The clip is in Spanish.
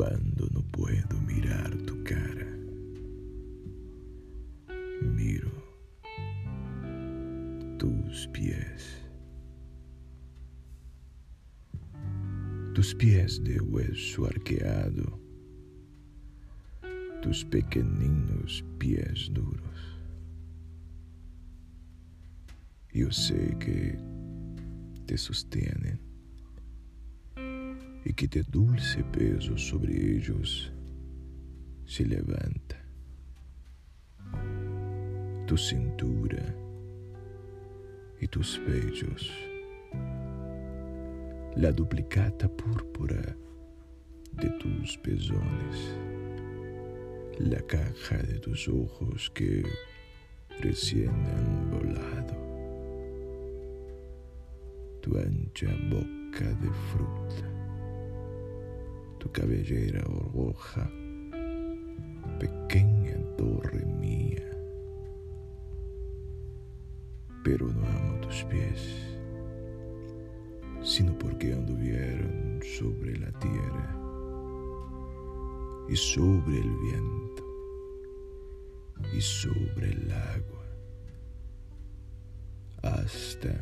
Cuando no puedo mirar tu cara, miro tus pies. Tus pies de hueso arqueado, tus pequeñinos pies duros. Yo sé que te sostienen que de dulce peso sobre ellos se levanta. Tu cintura y tus pechos, la duplicata púrpura de tus pezones, la caja de tus ojos que recién han volado, tu ancha boca de fruta, tu cabellera roja, pequeña torre mía. Pero no amo tus pies, sino porque anduvieron sobre la tierra y sobre el viento y sobre el agua hasta